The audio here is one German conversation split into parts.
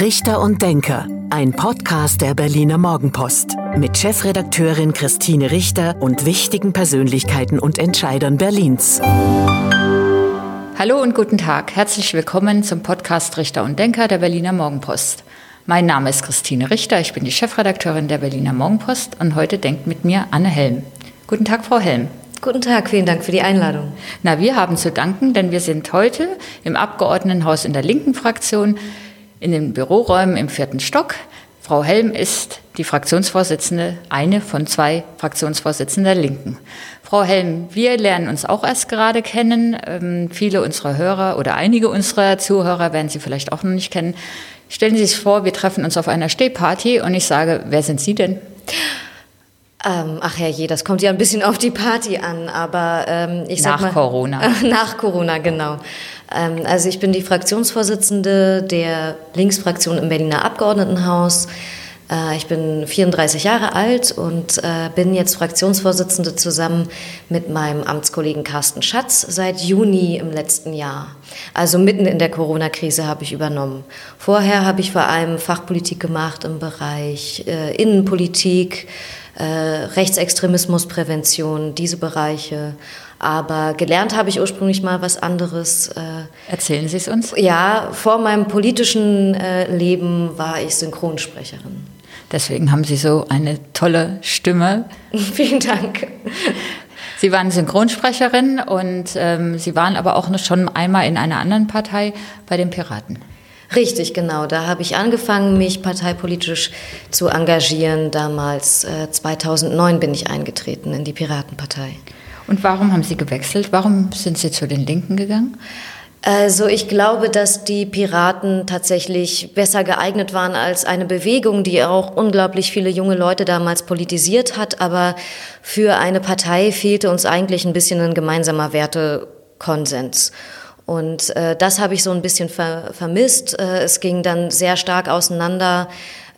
Richter und Denker, ein Podcast der Berliner Morgenpost mit Chefredakteurin Christine Richter und wichtigen Persönlichkeiten und Entscheidern Berlins. Hallo und guten Tag. Herzlich willkommen zum Podcast Richter und Denker der Berliner Morgenpost. Mein Name ist Christine Richter, ich bin die Chefredakteurin der Berliner Morgenpost und heute denkt mit mir Anne Helm. Guten Tag, Frau Helm. Guten Tag, vielen Dank für die Einladung. Na, wir haben zu danken, denn wir sind heute im Abgeordnetenhaus in der linken Fraktion in den Büroräumen im vierten Stock. Frau Helm ist die Fraktionsvorsitzende, eine von zwei Fraktionsvorsitzenden der Linken. Frau Helm, wir lernen uns auch erst gerade kennen. Ähm, viele unserer Hörer oder einige unserer Zuhörer werden Sie vielleicht auch noch nicht kennen. Stellen Sie sich vor, wir treffen uns auf einer Stehparty und ich sage, wer sind Sie denn? Ähm, ach herrje, das kommt ja ein bisschen auf die Party an, aber ähm, ich sag nach mal... Nach Corona. nach Corona, genau. Ähm, also ich bin die Fraktionsvorsitzende der Linksfraktion im Berliner Abgeordnetenhaus. Äh, ich bin 34 Jahre alt und äh, bin jetzt Fraktionsvorsitzende zusammen mit meinem Amtskollegen Carsten Schatz seit Juni im letzten Jahr. Also mitten in der Corona-Krise habe ich übernommen. Vorher habe ich vor allem Fachpolitik gemacht im Bereich äh, Innenpolitik, Rechtsextremismusprävention, diese Bereiche. Aber gelernt habe ich ursprünglich mal was anderes. Äh, Erzählen Sie es uns? Ja, vor meinem politischen äh, Leben war ich Synchronsprecherin. Deswegen haben Sie so eine tolle Stimme. Vielen Dank. Sie waren Synchronsprecherin und ähm, Sie waren aber auch schon einmal in einer anderen Partei bei den Piraten. Richtig, genau. Da habe ich angefangen, mich parteipolitisch zu engagieren. Damals, äh, 2009, bin ich eingetreten in die Piratenpartei. Und warum haben Sie gewechselt? Warum sind Sie zu den Linken gegangen? Also ich glaube, dass die Piraten tatsächlich besser geeignet waren als eine Bewegung, die auch unglaublich viele junge Leute damals politisiert hat. Aber für eine Partei fehlte uns eigentlich ein bisschen ein gemeinsamer Wertekonsens. Und äh, das habe ich so ein bisschen ver vermisst. Äh, es ging dann sehr stark auseinander.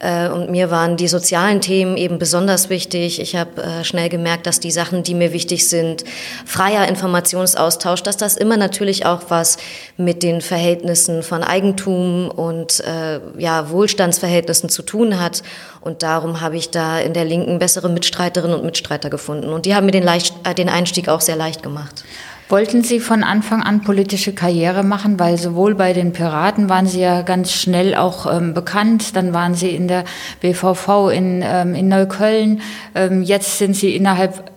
Äh, und mir waren die sozialen Themen eben besonders wichtig. Ich habe äh, schnell gemerkt, dass die Sachen, die mir wichtig sind, freier Informationsaustausch, dass das immer natürlich auch was mit den Verhältnissen von Eigentum und äh, ja, Wohlstandsverhältnissen zu tun hat. Und darum habe ich da in der Linken bessere Mitstreiterinnen und Mitstreiter gefunden. Und die haben mir den, leicht, den Einstieg auch sehr leicht gemacht. Wollten Sie von Anfang an politische Karriere machen, weil sowohl bei den Piraten waren Sie ja ganz schnell auch ähm, bekannt, dann waren Sie in der BVV in, ähm, in Neukölln, ähm, jetzt sind Sie innerhalb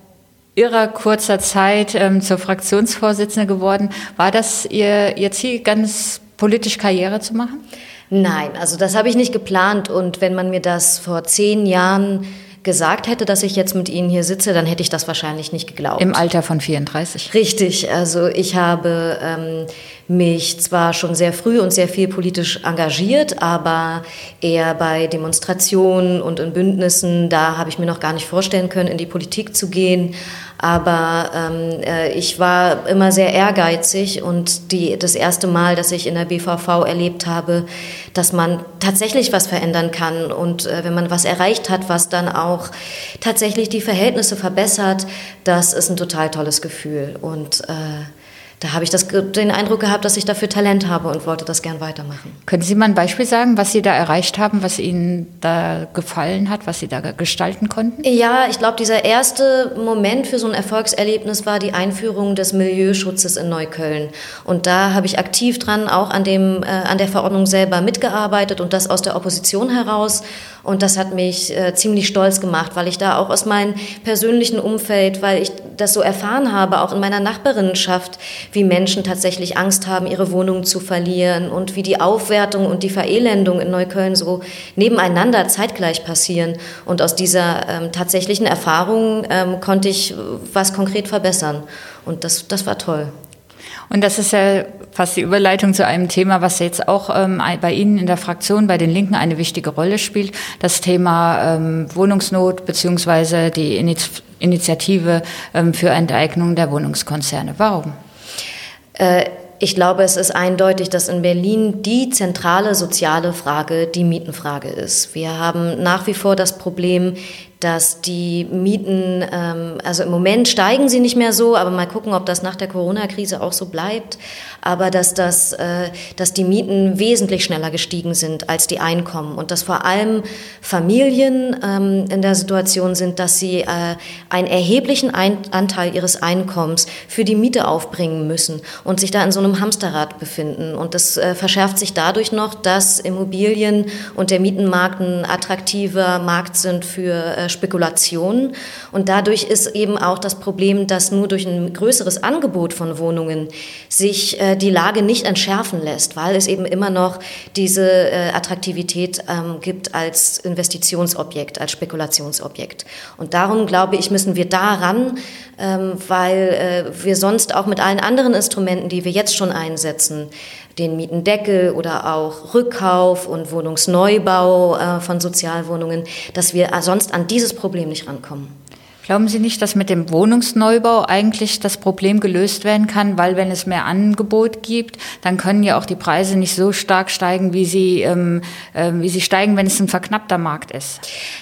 Ihrer kurzer Zeit ähm, zur Fraktionsvorsitzende geworden. War das Ihr, Ihr Ziel, ganz politisch Karriere zu machen? Nein, also das habe ich nicht geplant und wenn man mir das vor zehn Jahren gesagt hätte, dass ich jetzt mit Ihnen hier sitze, dann hätte ich das wahrscheinlich nicht geglaubt. Im Alter von 34. Richtig, also ich habe ähm, mich zwar schon sehr früh und sehr viel politisch engagiert, aber eher bei Demonstrationen und in Bündnissen, da habe ich mir noch gar nicht vorstellen können, in die Politik zu gehen. Aber ähm, äh, ich war immer sehr ehrgeizig und die, das erste Mal, dass ich in der BVV erlebt habe, dass man tatsächlich was verändern kann und äh, wenn man was erreicht hat, was dann auch tatsächlich die Verhältnisse verbessert, das ist ein total tolles Gefühl. Und äh, da habe ich das, den Eindruck gehabt, dass ich dafür Talent habe und wollte das gern weitermachen. Können Sie mal ein Beispiel sagen, was Sie da erreicht haben, was Ihnen da gefallen hat, was Sie da gestalten konnten? Ja, ich glaube, dieser erste Moment für so ein Erfolgserlebnis war die Einführung des Milieuschutzes in Neukölln. Und da habe ich aktiv dran auch an, dem, äh, an der Verordnung selber mitgearbeitet und das aus der Opposition heraus. Und das hat mich äh, ziemlich stolz gemacht, weil ich da auch aus meinem persönlichen Umfeld, weil ich das so erfahren habe, auch in meiner Nachbarinnenschaft, wie Menschen tatsächlich Angst haben, ihre Wohnung zu verlieren und wie die Aufwertung und die Verelendung in Neukölln so nebeneinander zeitgleich passieren. Und aus dieser ähm, tatsächlichen Erfahrung ähm, konnte ich was konkret verbessern. Und das, das war toll. Und das ist ja fast die Überleitung zu einem Thema, was jetzt auch ähm, bei Ihnen in der Fraktion, bei den Linken eine wichtige Rolle spielt. Das Thema ähm, Wohnungsnot beziehungsweise die Initiative ähm, für Enteignung der Wohnungskonzerne. Warum? Äh, ich glaube, es ist eindeutig, dass in Berlin die zentrale soziale Frage die Mietenfrage ist. Wir haben nach wie vor das Problem dass die Mieten, ähm, also im Moment steigen sie nicht mehr so, aber mal gucken, ob das nach der Corona-Krise auch so bleibt. Aber dass, das, äh, dass die Mieten wesentlich schneller gestiegen sind als die Einkommen und dass vor allem Familien ähm, in der Situation sind, dass sie äh, einen erheblichen Ein Anteil ihres Einkommens für die Miete aufbringen müssen und sich da in so einem Hamsterrad befinden. Und das äh, verschärft sich dadurch noch, dass Immobilien und der Mietenmarkt ein attraktiver Markt sind für äh, Spekulationen. Und dadurch ist eben auch das Problem, dass nur durch ein größeres Angebot von Wohnungen sich äh, die Lage nicht entschärfen lässt, weil es eben immer noch diese äh, Attraktivität ähm, gibt als Investitionsobjekt, als Spekulationsobjekt. Und darum glaube ich, müssen wir daran, ähm, weil wir sonst auch mit allen anderen Instrumenten, die wir jetzt schon einsetzen, den Mietendeckel oder auch Rückkauf und Wohnungsneubau äh, von Sozialwohnungen, dass wir sonst an dieses Problem nicht rankommen. Glauben Sie nicht, dass mit dem Wohnungsneubau eigentlich das Problem gelöst werden kann, weil wenn es mehr Angebot gibt, dann können ja auch die Preise nicht so stark steigen, wie sie, ähm, äh, wie sie steigen, wenn es ein verknappter Markt ist?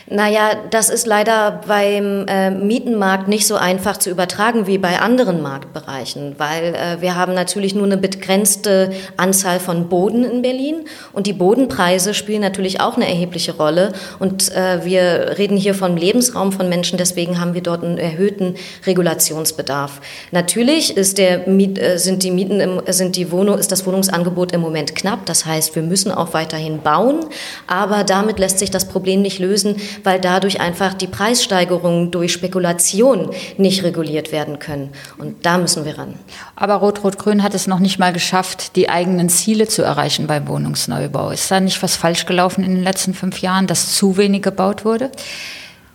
Naja, das ist leider beim äh, Mietenmarkt nicht so einfach zu übertragen wie bei anderen Marktbereichen, weil äh, wir haben natürlich nur eine begrenzte Anzahl von Boden in Berlin und die Bodenpreise spielen natürlich auch eine erhebliche Rolle und äh, wir reden hier vom Lebensraum von Menschen, deswegen haben wir dort einen erhöhten Regulationsbedarf. Natürlich ist der Miet, äh, sind die Mieten, im, sind die Wohnung, ist das Wohnungsangebot im Moment knapp. Das heißt, wir müssen auch weiterhin bauen, aber damit lässt sich das Problem nicht lösen, weil dadurch einfach die Preissteigerungen durch Spekulation nicht reguliert werden können. Und da müssen wir ran. Aber Rot-Rot-Grün hat es noch nicht mal geschafft, die eigenen Ziele zu erreichen beim Wohnungsneubau. Ist da nicht was falsch gelaufen in den letzten fünf Jahren, dass zu wenig gebaut wurde?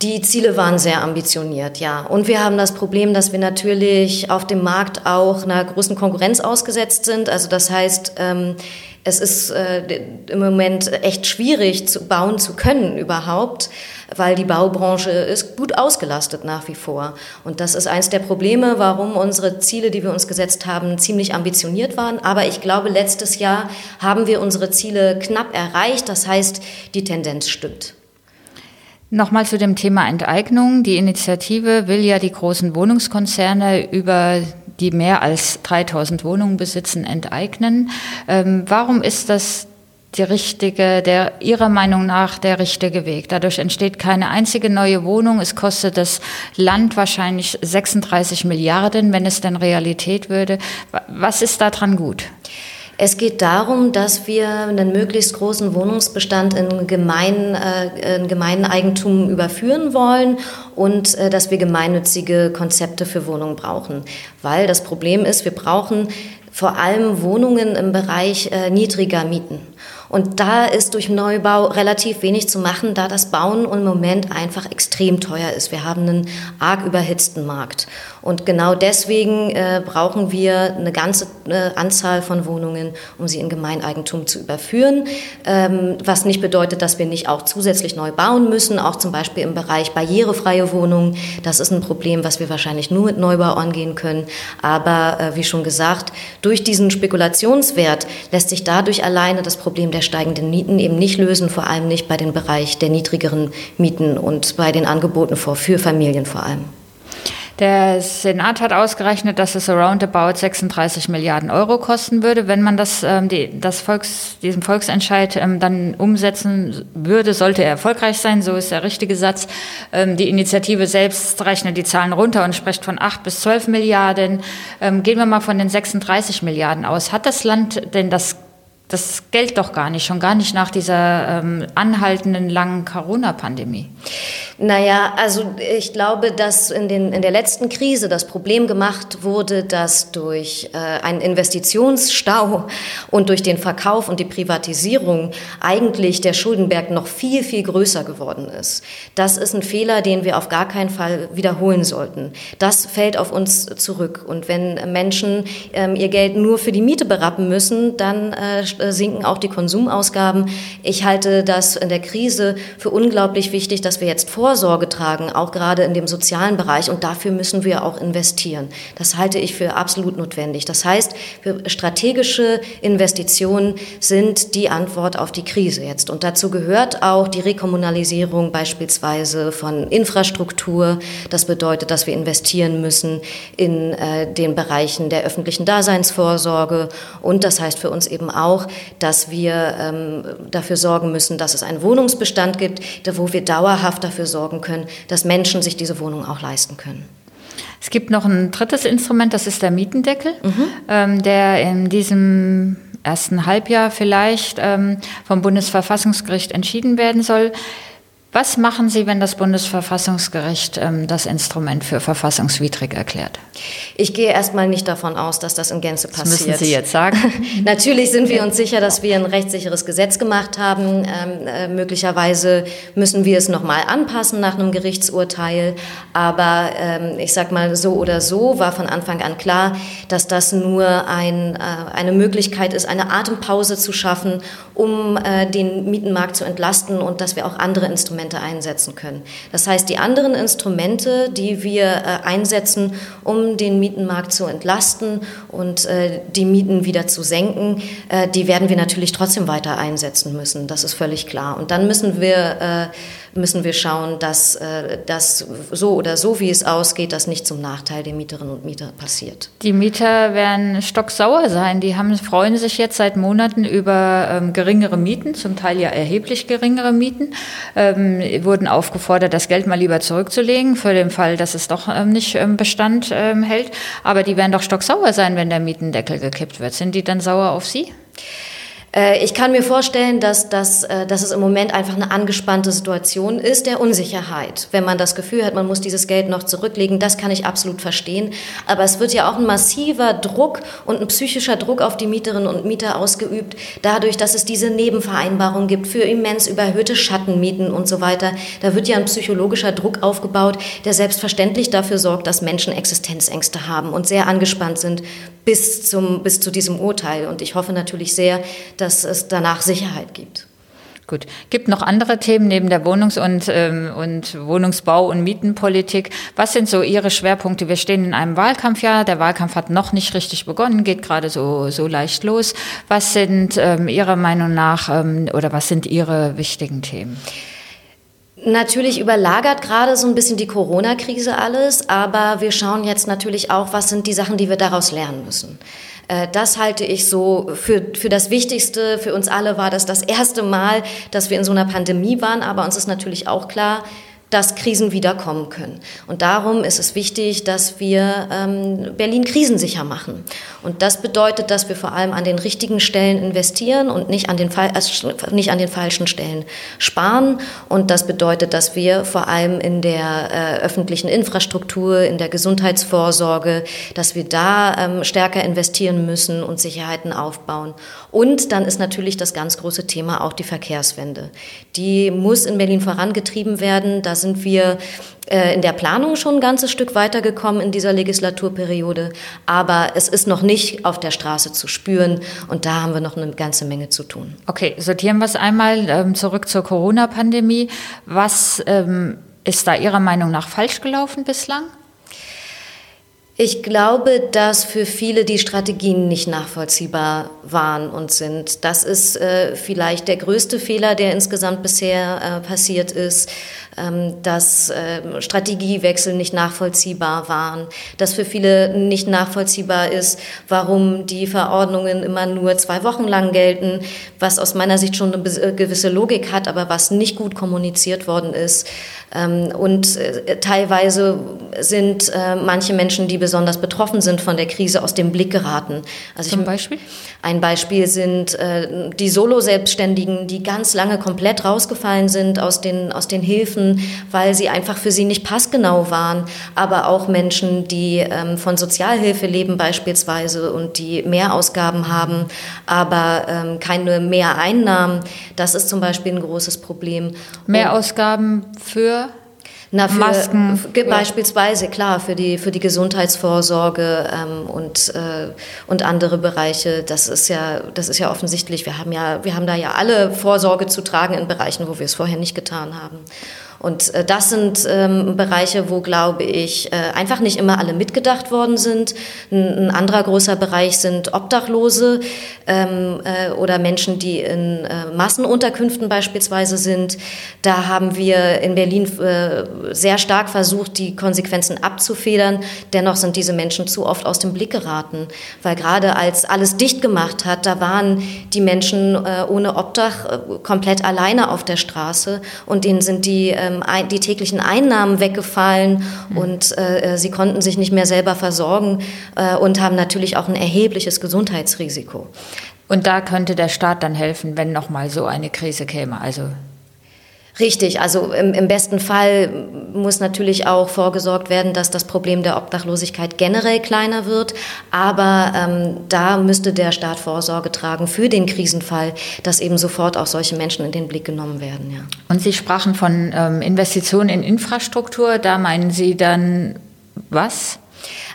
Die Ziele waren sehr ambitioniert, ja. Und wir haben das Problem, dass wir natürlich auf dem Markt auch einer großen Konkurrenz ausgesetzt sind. Also das heißt, ähm, es ist äh, im Moment echt schwierig zu bauen zu können überhaupt, weil die Baubranche ist gut ausgelastet nach wie vor. Und das ist eines der Probleme, warum unsere Ziele, die wir uns gesetzt haben, ziemlich ambitioniert waren. Aber ich glaube, letztes Jahr haben wir unsere Ziele knapp erreicht. Das heißt, die Tendenz stimmt. Nochmal zu dem Thema Enteignung. Die Initiative will ja die großen Wohnungskonzerne über die mehr als 3000 Wohnungen besitzen, enteignen. Ähm, warum ist das die richtige, der Ihrer Meinung nach der richtige Weg? Dadurch entsteht keine einzige neue Wohnung. Es kostet das Land wahrscheinlich 36 Milliarden, wenn es denn Realität würde. Was ist daran gut? Es geht darum, dass wir einen möglichst großen Wohnungsbestand in, gemein, äh, in Gemeineigentum überführen wollen und äh, dass wir gemeinnützige Konzepte für Wohnungen brauchen. Weil das Problem ist, wir brauchen vor allem Wohnungen im Bereich äh, niedriger Mieten. Und da ist durch Neubau relativ wenig zu machen, da das Bauen im Moment einfach extrem teuer ist. Wir haben einen arg überhitzten Markt. Und genau deswegen äh, brauchen wir eine ganze äh, Anzahl von Wohnungen, um sie in Gemeineigentum zu überführen. Ähm, was nicht bedeutet, dass wir nicht auch zusätzlich neu bauen müssen, auch zum Beispiel im Bereich barrierefreie Wohnungen. Das ist ein Problem, was wir wahrscheinlich nur mit Neubau angehen können. Aber äh, wie schon gesagt, durch diesen Spekulationswert lässt sich dadurch alleine das Problem der steigenden Mieten eben nicht lösen, vor allem nicht bei dem Bereich der niedrigeren Mieten und bei den Angeboten für Familien vor allem. Der Senat hat ausgerechnet, dass es roundabout 36 Milliarden Euro kosten würde, wenn man das, ähm, die, das Volks, diesen Volksentscheid ähm, dann umsetzen würde, sollte er erfolgreich sein, so ist der richtige Satz. Ähm, die Initiative selbst rechnet die Zahlen runter und spricht von 8 bis 12 Milliarden. Ähm, gehen wir mal von den 36 Milliarden aus. Hat das Land denn das das Geld doch gar nicht, schon gar nicht nach dieser ähm, anhaltenden langen Corona-Pandemie. Naja, also ich glaube, dass in, den, in der letzten Krise das Problem gemacht wurde, dass durch äh, einen Investitionsstau und durch den Verkauf und die Privatisierung eigentlich der Schuldenberg noch viel, viel größer geworden ist. Das ist ein Fehler, den wir auf gar keinen Fall wiederholen sollten. Das fällt auf uns zurück. Und wenn Menschen ähm, ihr Geld nur für die Miete berappen müssen, dann äh, sinken auch die Konsumausgaben. Ich halte das in der Krise für unglaublich wichtig, dass wir jetzt vor Vorsorge tragen, auch gerade in dem sozialen Bereich. Und dafür müssen wir auch investieren. Das halte ich für absolut notwendig. Das heißt, strategische Investitionen sind die Antwort auf die Krise jetzt. Und dazu gehört auch die Rekommunalisierung beispielsweise von Infrastruktur. Das bedeutet, dass wir investieren müssen in äh, den Bereichen der öffentlichen Daseinsvorsorge. Und das heißt für uns eben auch, dass wir ähm, dafür sorgen müssen, dass es einen Wohnungsbestand gibt, wo wir dauerhaft dafür sorgen können, dass Menschen sich diese Wohnung auch leisten können. Es gibt noch ein drittes Instrument, das ist der Mietendeckel, mhm. ähm, der in diesem ersten Halbjahr vielleicht ähm, vom Bundesverfassungsgericht entschieden werden soll. Was machen Sie, wenn das Bundesverfassungsgericht ähm, das Instrument für verfassungswidrig erklärt? Ich gehe erstmal nicht davon aus, dass das in Gänze passiert. Das müssen Sie jetzt sagen. Natürlich sind wir uns sicher, dass wir ein rechtssicheres Gesetz gemacht haben. Ähm, äh, möglicherweise müssen wir es nochmal anpassen nach einem Gerichtsurteil. Aber ähm, ich sage mal so oder so war von Anfang an klar, dass das nur ein, äh, eine Möglichkeit ist, eine Atempause zu schaffen, um äh, den Mietenmarkt zu entlasten und dass wir auch andere Instrumente Instrumente einsetzen können. Das heißt, die anderen Instrumente, die wir äh, einsetzen, um den Mietenmarkt zu entlasten und äh, die Mieten wieder zu senken, äh, die werden wir natürlich trotzdem weiter einsetzen müssen. Das ist völlig klar. Und dann müssen wir müssen wir schauen, dass äh, das so oder so, wie es ausgeht, das nicht zum Nachteil der Mieterinnen und Mieter passiert. Die Mieter werden stocksauer sein. Die haben, freuen sich jetzt seit Monaten über ähm, geringere Mieten, zum Teil ja erheblich geringere Mieten, ähm, wurden aufgefordert, das Geld mal lieber zurückzulegen, für den Fall, dass es doch ähm, nicht ähm, Bestand ähm, hält. Aber die werden doch stocksauer sein, wenn der Mietendeckel gekippt wird. Sind die dann sauer auf Sie? Äh, ich kann mir vorstellen, dass, dass, äh, dass es im Moment einfach eine angespannte Situation ist der Unsicherheit. Wenn man das Gefühl hat, man muss dieses Geld noch zurücklegen, das kann ich absolut verstehen. Aber es wird ja auch ein massiver Druck und ein psychischer Druck auf die Mieterinnen und Mieter ausgeübt, dadurch, dass es diese Nebenvereinbarung gibt für immens überhöhte Schattenmieten und so weiter. Da wird ja ein psychologischer Druck aufgebaut, der selbstverständlich dafür sorgt, dass Menschen Existenzängste haben und sehr angespannt sind bis, zum, bis zu diesem Urteil. Und ich hoffe natürlich sehr, dass es danach Sicherheit gibt. Gut. Gibt noch andere Themen neben der Wohnungs- und, ähm, und Wohnungsbau- und Mietenpolitik? Was sind so Ihre Schwerpunkte? Wir stehen in einem Wahlkampfjahr. Der Wahlkampf hat noch nicht richtig begonnen, geht gerade so, so leicht los. Was sind ähm, Ihrer Meinung nach ähm, oder was sind Ihre wichtigen Themen? Natürlich überlagert gerade so ein bisschen die Corona-Krise alles, aber wir schauen jetzt natürlich auch, was sind die Sachen, die wir daraus lernen müssen. Äh, das halte ich so für, für das Wichtigste. Für uns alle war das das erste Mal, dass wir in so einer Pandemie waren, aber uns ist natürlich auch klar, dass Krisen wiederkommen können. Und darum ist es wichtig, dass wir ähm, Berlin krisensicher machen. Und das bedeutet, dass wir vor allem an den richtigen Stellen investieren und nicht an den, äh, nicht an den falschen Stellen sparen. Und das bedeutet, dass wir vor allem in der äh, öffentlichen Infrastruktur, in der Gesundheitsvorsorge, dass wir da ähm, stärker investieren müssen und Sicherheiten aufbauen. Und dann ist natürlich das ganz große Thema auch die Verkehrswende. Die muss in Berlin vorangetrieben werden. Da sind wir äh, in der Planung schon ein ganzes Stück weitergekommen in dieser Legislaturperiode, aber es ist noch nicht auf der Straße zu spüren und da haben wir noch eine ganze Menge zu tun. Okay, sortieren wir es einmal ähm, zurück zur Corona-Pandemie. Was ähm, ist da Ihrer Meinung nach falsch gelaufen bislang? Ich glaube, dass für viele die Strategien nicht nachvollziehbar waren und sind. Das ist äh, vielleicht der größte Fehler, der insgesamt bisher äh, passiert ist, ähm, dass äh, Strategiewechsel nicht nachvollziehbar waren, dass für viele nicht nachvollziehbar ist, warum die Verordnungen immer nur zwei Wochen lang gelten, was aus meiner Sicht schon eine äh, gewisse Logik hat, aber was nicht gut kommuniziert worden ist. Ähm, und äh, teilweise sind äh, manche Menschen, die besonders betroffen sind von der Krise, aus dem Blick geraten. Also Zum Beispiel? Ein Beispiel sind äh, die Solo-Selbstständigen, die ganz lange komplett rausgefallen sind aus den, aus den Hilfen, weil sie einfach für sie nicht passgenau waren. Aber auch Menschen, die ähm, von Sozialhilfe leben beispielsweise und die Mehrausgaben haben, aber ähm, keine Mehreinnahmen. Das ist zum Beispiel ein großes Problem. Mehrausgaben für? Na, für, Masken. Für, beispielsweise, klar, für die, für die Gesundheitsvorsorge ähm, und, äh, und andere Bereiche. Das ist, ja, das ist ja offensichtlich. Wir haben, ja, wir haben da ja alle Vorsorge zu tragen in Bereichen, wo wir es vorher nicht getan haben. Und äh, das sind ähm, Bereiche, wo, glaube ich, äh, einfach nicht immer alle mitgedacht worden sind. Ein, ein anderer großer Bereich sind Obdachlose ähm, äh, oder Menschen, die in äh, Massenunterkünften beispielsweise sind. Da haben wir in Berlin äh, sehr stark versucht, die Konsequenzen abzufedern. Dennoch sind diese Menschen zu oft aus dem Blick geraten, weil gerade als alles dicht gemacht hat, da waren die Menschen äh, ohne Obdach komplett alleine auf der Straße und denen sind die ähm, die täglichen Einnahmen weggefallen mhm. und äh, sie konnten sich nicht mehr selber versorgen äh, und haben natürlich auch ein erhebliches Gesundheitsrisiko. Und da könnte der Staat dann helfen, wenn noch mal so eine Krise käme. Also Richtig, also im, im, besten Fall muss natürlich auch vorgesorgt werden, dass das Problem der Obdachlosigkeit generell kleiner wird. Aber ähm, da müsste der Staat Vorsorge tragen für den Krisenfall, dass eben sofort auch solche Menschen in den Blick genommen werden. Ja. Und Sie sprachen von ähm, Investitionen in Infrastruktur. Da meinen Sie dann was?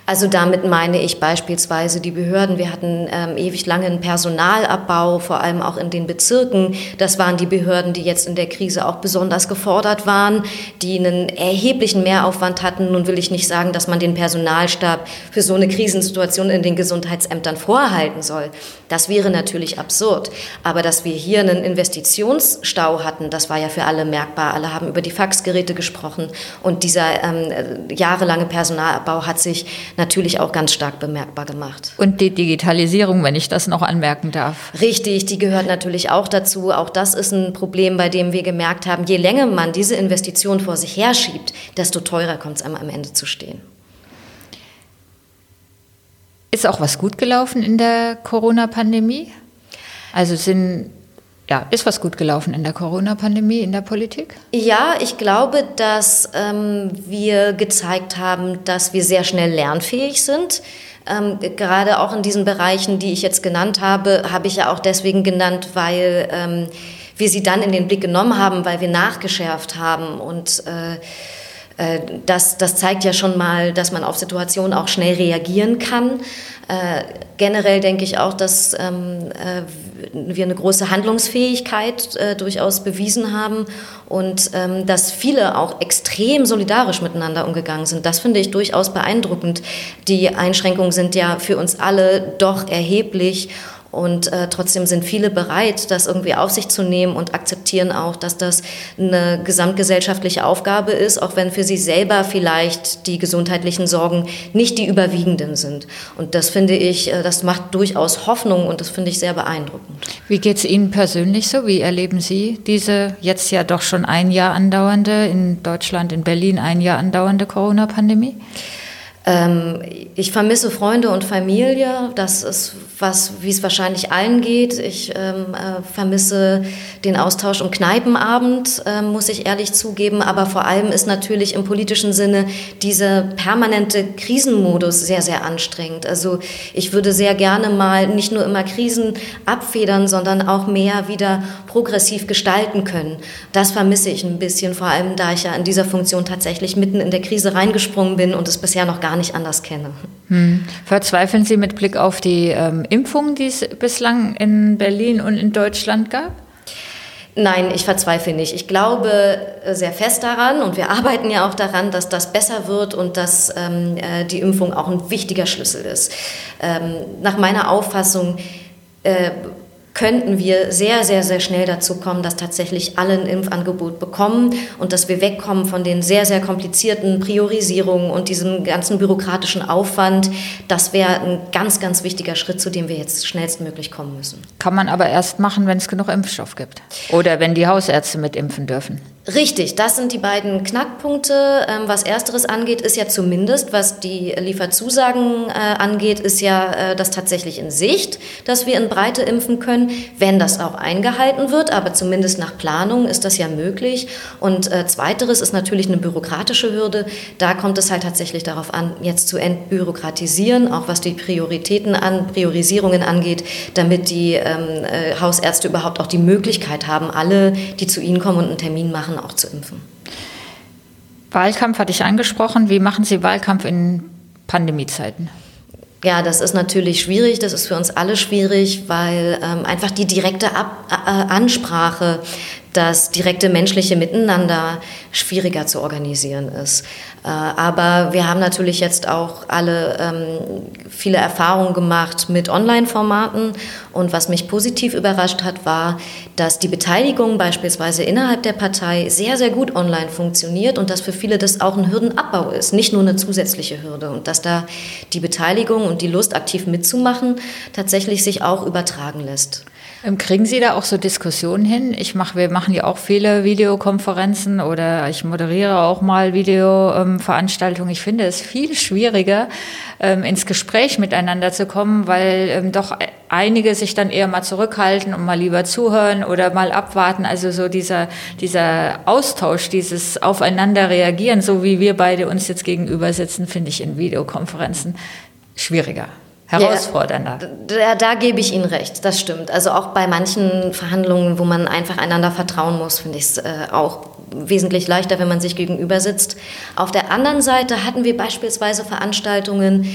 Also damit meine ich beispielsweise die Behörden. Wir hatten ähm, ewig lange einen Personalabbau, vor allem auch in den Bezirken. Das waren die Behörden, die jetzt in der Krise auch besonders gefordert waren, die einen erheblichen Mehraufwand hatten. Nun will ich nicht sagen, dass man den Personalstab für so eine Krisensituation in den Gesundheitsämtern vorhalten soll. Das wäre natürlich absurd. Aber dass wir hier einen Investitionsstau hatten, das war ja für alle merkbar. Alle haben über die Faxgeräte gesprochen. Und dieser ähm, jahrelange Personalabbau hat sich natürlich auch ganz stark bemerkbar gemacht. Und die Digitalisierung, wenn ich das noch anmerken darf. Richtig, die gehört natürlich auch dazu. Auch das ist ein Problem, bei dem wir gemerkt haben, je länger man diese Investition vor sich herschiebt, desto teurer kommt es einem am Ende zu stehen. Ist auch was gut gelaufen in der Corona-Pandemie? Also sind ja, ist was gut gelaufen in der Corona-Pandemie, in der Politik? Ja, ich glaube, dass ähm, wir gezeigt haben, dass wir sehr schnell lernfähig sind. Ähm, gerade auch in diesen Bereichen, die ich jetzt genannt habe, habe ich ja auch deswegen genannt, weil ähm, wir sie dann in den Blick genommen haben, weil wir nachgeschärft haben und äh, das, das zeigt ja schon mal, dass man auf Situationen auch schnell reagieren kann. Äh, generell denke ich auch, dass ähm, äh, wir eine große Handlungsfähigkeit äh, durchaus bewiesen haben und ähm, dass viele auch extrem solidarisch miteinander umgegangen sind. Das finde ich durchaus beeindruckend. Die Einschränkungen sind ja für uns alle doch erheblich und äh, trotzdem sind viele bereit, das irgendwie auf sich zu nehmen und akzeptieren auch, dass das eine gesamtgesellschaftliche Aufgabe ist, auch wenn für sie selber vielleicht die gesundheitlichen Sorgen nicht die überwiegenden sind. Und das finde ich, äh, das macht durchaus Hoffnung und das finde ich sehr beeindruckend. Wie geht es Ihnen persönlich so? Wie erleben Sie diese jetzt ja doch schon ein Jahr andauernde, in Deutschland, in Berlin ein Jahr andauernde Corona-Pandemie? Ähm, ich vermisse Freunde und Familie. Das ist was, wie es wahrscheinlich allen geht. Ich ähm, äh, vermisse den Austausch im Kneipenabend, äh, muss ich ehrlich zugeben. Aber vor allem ist natürlich im politischen Sinne dieser permanente Krisenmodus sehr, sehr anstrengend. Also ich würde sehr gerne mal nicht nur immer Krisen abfedern, sondern auch mehr wieder progressiv gestalten können. Das vermisse ich ein bisschen, vor allem da ich ja in dieser Funktion tatsächlich mitten in der Krise reingesprungen bin und es bisher noch gar gar nicht anders kenne. Hm. Verzweifeln Sie mit Blick auf die ähm, Impfungen, die es bislang in Berlin und in Deutschland gab? Nein, ich verzweifle nicht. Ich glaube äh, sehr fest daran und wir arbeiten ja auch daran, dass das besser wird und dass ähm, äh, die Impfung auch ein wichtiger Schlüssel ist. Ähm, nach meiner Auffassung äh, könnten wir sehr, sehr, sehr schnell dazu kommen, dass tatsächlich alle ein Impfangebot bekommen und dass wir wegkommen von den sehr, sehr komplizierten Priorisierungen und diesem ganzen bürokratischen Aufwand. Das wäre ein ganz, ganz wichtiger Schritt, zu dem wir jetzt schnellstmöglich kommen müssen. Kann man aber erst machen, wenn es genug Impfstoff gibt oder wenn die Hausärzte mitimpfen dürfen. Richtig, das sind die beiden Knackpunkte. Ähm, was ersteres angeht, ist ja zumindest, was die Lieferzusagen äh, angeht, ist ja äh, das tatsächlich in Sicht, dass wir in Breite impfen können, wenn das auch eingehalten wird. Aber zumindest nach Planung ist das ja möglich. Und äh, zweiteres ist natürlich eine bürokratische Hürde. Da kommt es halt tatsächlich darauf an, jetzt zu entbürokratisieren, auch was die Prioritäten an, Priorisierungen angeht, damit die ähm, Hausärzte überhaupt auch die Möglichkeit haben, alle, die zu ihnen kommen und einen Termin machen, machen, auch zu impfen. Wahlkampf hatte ich angesprochen. Wie machen Sie Wahlkampf in Pandemiezeiten? Ja, das ist natürlich schwierig. Das ist für uns alle schwierig, weil ähm, einfach die direkte Ab äh, Ansprache das direkte menschliche Miteinander schwieriger zu organisieren ist. Äh, aber wir haben natürlich jetzt auch alle ähm, viele Erfahrungen gemacht mit Online-Formaten. Und was mich positiv überrascht hat, war, dass die Beteiligung beispielsweise innerhalb der Partei sehr, sehr gut online funktioniert und dass für viele das auch ein Hürdenabbau ist, nicht nur eine zusätzliche Hürde. Und dass da die Beteiligung und die Lust, aktiv mitzumachen, tatsächlich sich auch übertragen lässt. Ähm, kriegen Sie da auch so Diskussionen hin? Ich mache, wir machen ja auch viele Videokonferenzen oder ich moderiere auch mal Videoveranstaltungen. Ich finde es viel schwieriger, ähm, ins Gespräch miteinander zu kommen, weil ähm, doch einige sich dann eher mal zurückhalten und mal lieber zuhören oder mal abwarten. Also so dieser, dieser Austausch, dieses Aufeinander reagieren, so wie wir beide uns jetzt gegenüber sitzen, finde ich in Videokonferenzen schwieriger herausfordernder. Ja, da, da, gebe ich Ihnen recht, das stimmt. Also auch bei manchen Verhandlungen, wo man einfach einander vertrauen muss, finde ich es äh, auch wesentlich leichter, wenn man sich gegenüber sitzt. Auf der anderen Seite hatten wir beispielsweise Veranstaltungen,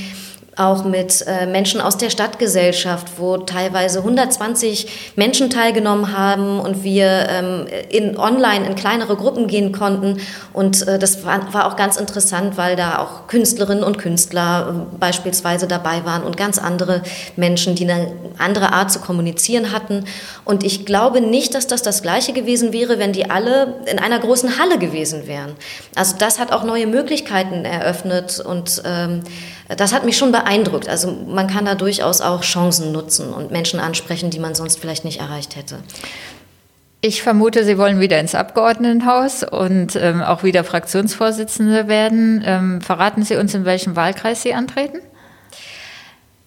auch mit äh, Menschen aus der Stadtgesellschaft, wo teilweise 120 Menschen teilgenommen haben und wir ähm, in online in kleinere Gruppen gehen konnten. Und äh, das war, war, auch ganz interessant, weil da auch Künstlerinnen und Künstler äh, beispielsweise dabei waren und ganz andere Menschen, die eine andere Art zu kommunizieren hatten. Und ich glaube nicht, dass das das Gleiche gewesen wäre, wenn die alle in einer großen Halle gewesen wären. Also das hat auch neue Möglichkeiten eröffnet und ähm, das hat mich schon beeindruckt. Also man kann da durchaus auch Chancen nutzen und Menschen ansprechen, die man sonst vielleicht nicht erreicht hätte. Ich vermute, Sie wollen wieder ins Abgeordnetenhaus und ähm, auch wieder Fraktionsvorsitzende werden. Ähm, verraten Sie uns, in welchem Wahlkreis Sie antreten?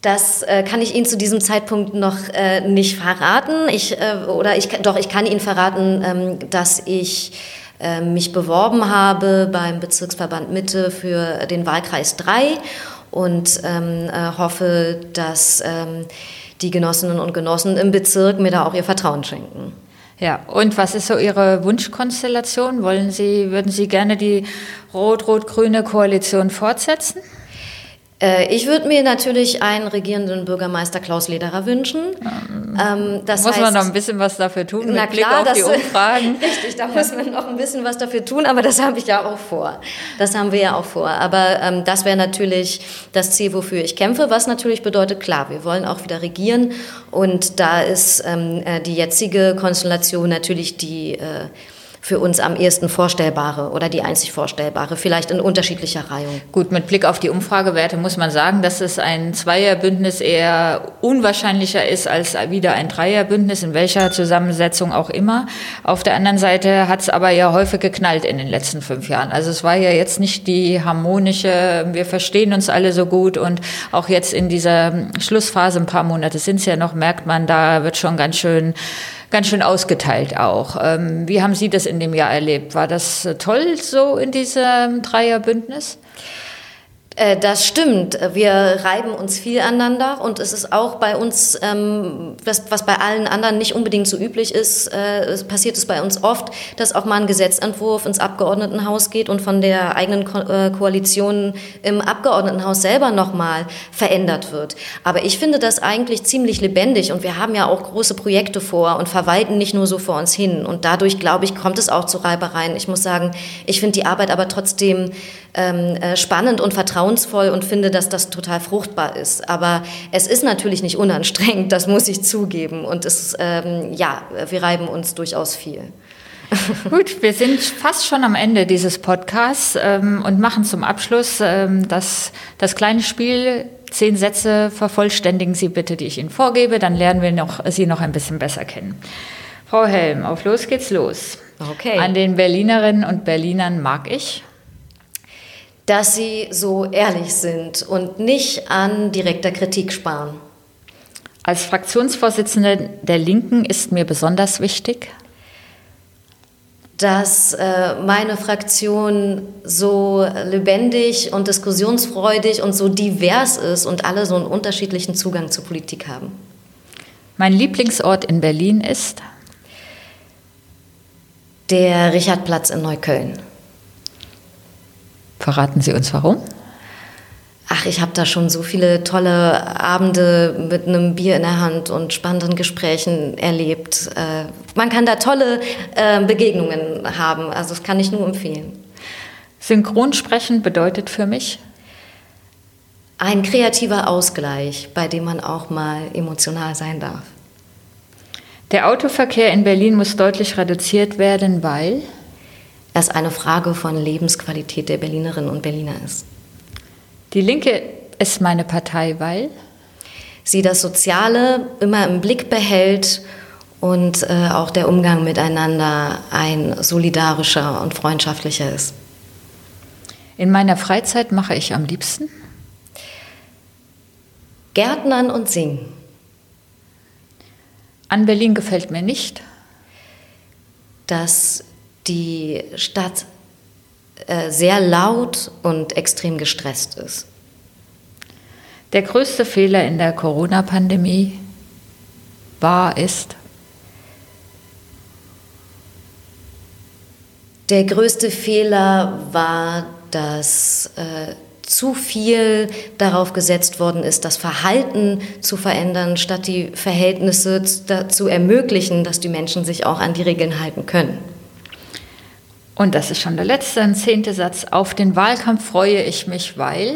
Das äh, kann ich Ihnen zu diesem Zeitpunkt noch äh, nicht verraten. Ich, äh, oder ich, doch, ich kann Ihnen verraten, ähm, dass ich äh, mich beworben habe beim Bezirksverband Mitte für den Wahlkreis 3 und ähm, äh, hoffe, dass ähm, die Genossinnen und Genossen im Bezirk mir da auch ihr Vertrauen schenken. Ja, und was ist so Ihre Wunschkonstellation? Wollen Sie, würden Sie gerne die rot-rot-grüne Koalition fortsetzen? Äh, ich würde mir natürlich einen regierenden Bürgermeister Klaus Lederer wünschen. Ähm, das muss heißt, man noch ein bisschen was dafür tun, na mit klar, Blick auf die Umfragen. richtig, da muss man noch ein bisschen was dafür tun, aber das habe ich ja auch vor. Das haben wir ja auch vor. Aber ähm, das wäre natürlich das Ziel, wofür ich kämpfe, was natürlich bedeutet, klar, wir wollen auch wieder regieren und da ist ähm, äh, die jetzige Konstellation natürlich die äh, für uns am ehesten vorstellbare oder die einzig vorstellbare, vielleicht in unterschiedlicher Reihung. Gut, mit Blick auf die Umfragewerte muss man sagen, dass es ein Zweierbündnis eher unwahrscheinlicher ist als wieder ein Dreierbündnis, in welcher Zusammensetzung auch immer. Auf der anderen Seite hat es aber ja häufig geknallt in den letzten fünf Jahren. Also es war ja jetzt nicht die harmonische, wir verstehen uns alle so gut und auch jetzt in dieser Schlussphase, ein paar Monate sind es ja noch, merkt man, da wird schon ganz schön ganz schön ausgeteilt auch. Ähm, wie haben Sie das in dem Jahr erlebt? War das toll so in diesem Dreierbündnis? Äh, das stimmt. Wir reiben uns viel aneinander und es ist auch bei uns, ähm, was, was bei allen anderen nicht unbedingt so üblich ist, äh, passiert es bei uns oft, dass auch mal ein Gesetzentwurf ins Abgeordnetenhaus geht und von der eigenen Ko äh, Koalition im Abgeordnetenhaus selber nochmal verändert wird. Aber ich finde das eigentlich ziemlich lebendig und wir haben ja auch große Projekte vor und verwalten nicht nur so vor uns hin. Und dadurch, glaube ich, kommt es auch zu Reibereien. Ich muss sagen, ich finde die Arbeit aber trotzdem ähm, äh, spannend und vertrauensvoll und finde, dass das total fruchtbar ist. Aber es ist natürlich nicht unanstrengend, das muss ich zugeben. Und es, ähm, ja, wir reiben uns durchaus viel. Gut, wir sind fast schon am Ende dieses Podcasts ähm, und machen zum Abschluss ähm, das, das kleine Spiel. Zehn Sätze vervollständigen Sie bitte, die ich Ihnen vorgebe, dann lernen wir noch, Sie noch ein bisschen besser kennen. Frau Helm, auf los geht's los. Okay. An den Berlinerinnen und Berlinern mag ich dass sie so ehrlich sind und nicht an direkter Kritik sparen. Als Fraktionsvorsitzende der Linken ist mir besonders wichtig, dass äh, meine Fraktion so lebendig und diskussionsfreudig und so divers ist und alle so einen unterschiedlichen Zugang zur Politik haben. Mein Lieblingsort in Berlin ist der Richardplatz in Neukölln. Verraten Sie uns warum? Ach, ich habe da schon so viele tolle Abende mit einem Bier in der Hand und spannenden Gesprächen erlebt. Äh, man kann da tolle äh, Begegnungen haben. Also das kann ich nur empfehlen. Synchronsprechen bedeutet für mich? Ein kreativer Ausgleich, bei dem man auch mal emotional sein darf. Der Autoverkehr in Berlin muss deutlich reduziert werden, weil es eine Frage von Lebensqualität der Berlinerinnen und Berliner ist. Die Linke ist meine Partei, weil sie das Soziale immer im Blick behält und äh, auch der Umgang miteinander ein solidarischer und freundschaftlicher ist. In meiner Freizeit mache ich am liebsten Gärtnern und Singen. An Berlin gefällt mir nicht, dass die Stadt äh, sehr laut und extrem gestresst ist. Der größte Fehler in der Corona-Pandemie war, ist, Der größte Fehler war, dass äh, zu viel darauf gesetzt worden ist, das Verhalten zu verändern, statt die Verhältnisse zu ermöglichen, dass die Menschen sich auch an die Regeln halten können. Und das ist schon der letzte, ein zehnte Satz. Auf den Wahlkampf freue ich mich, weil.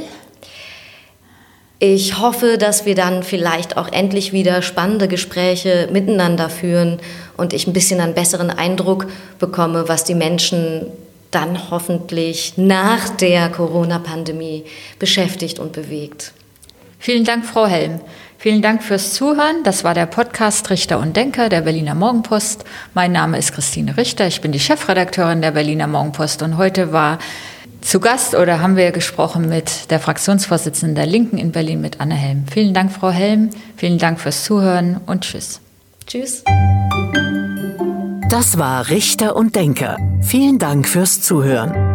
Ich hoffe, dass wir dann vielleicht auch endlich wieder spannende Gespräche miteinander führen und ich ein bisschen einen besseren Eindruck bekomme, was die Menschen dann hoffentlich nach der Corona-Pandemie beschäftigt und bewegt. Vielen Dank, Frau Helm. Vielen Dank fürs Zuhören. Das war der Podcast Richter und Denker der Berliner Morgenpost. Mein Name ist Christine Richter. Ich bin die Chefredakteurin der Berliner Morgenpost und heute war zu Gast oder haben wir gesprochen mit der Fraktionsvorsitzenden der Linken in Berlin, mit Anne Helm. Vielen Dank, Frau Helm. Vielen Dank fürs Zuhören und tschüss. Tschüss. Das war Richter und Denker. Vielen Dank fürs Zuhören.